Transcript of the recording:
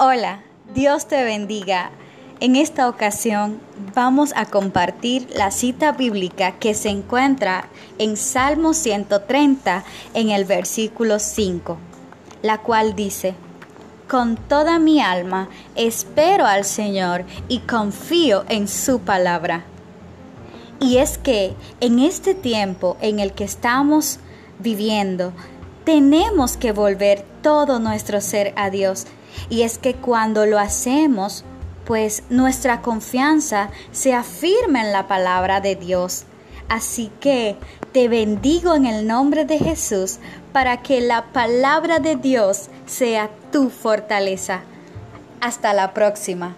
Hola, Dios te bendiga. En esta ocasión vamos a compartir la cita bíblica que se encuentra en Salmo 130 en el versículo 5, la cual dice, Con toda mi alma espero al Señor y confío en su palabra. Y es que en este tiempo en el que estamos viviendo, tenemos que volver todo nuestro ser a Dios y es que cuando lo hacemos, pues nuestra confianza se afirma en la palabra de Dios. Así que te bendigo en el nombre de Jesús para que la palabra de Dios sea tu fortaleza. Hasta la próxima.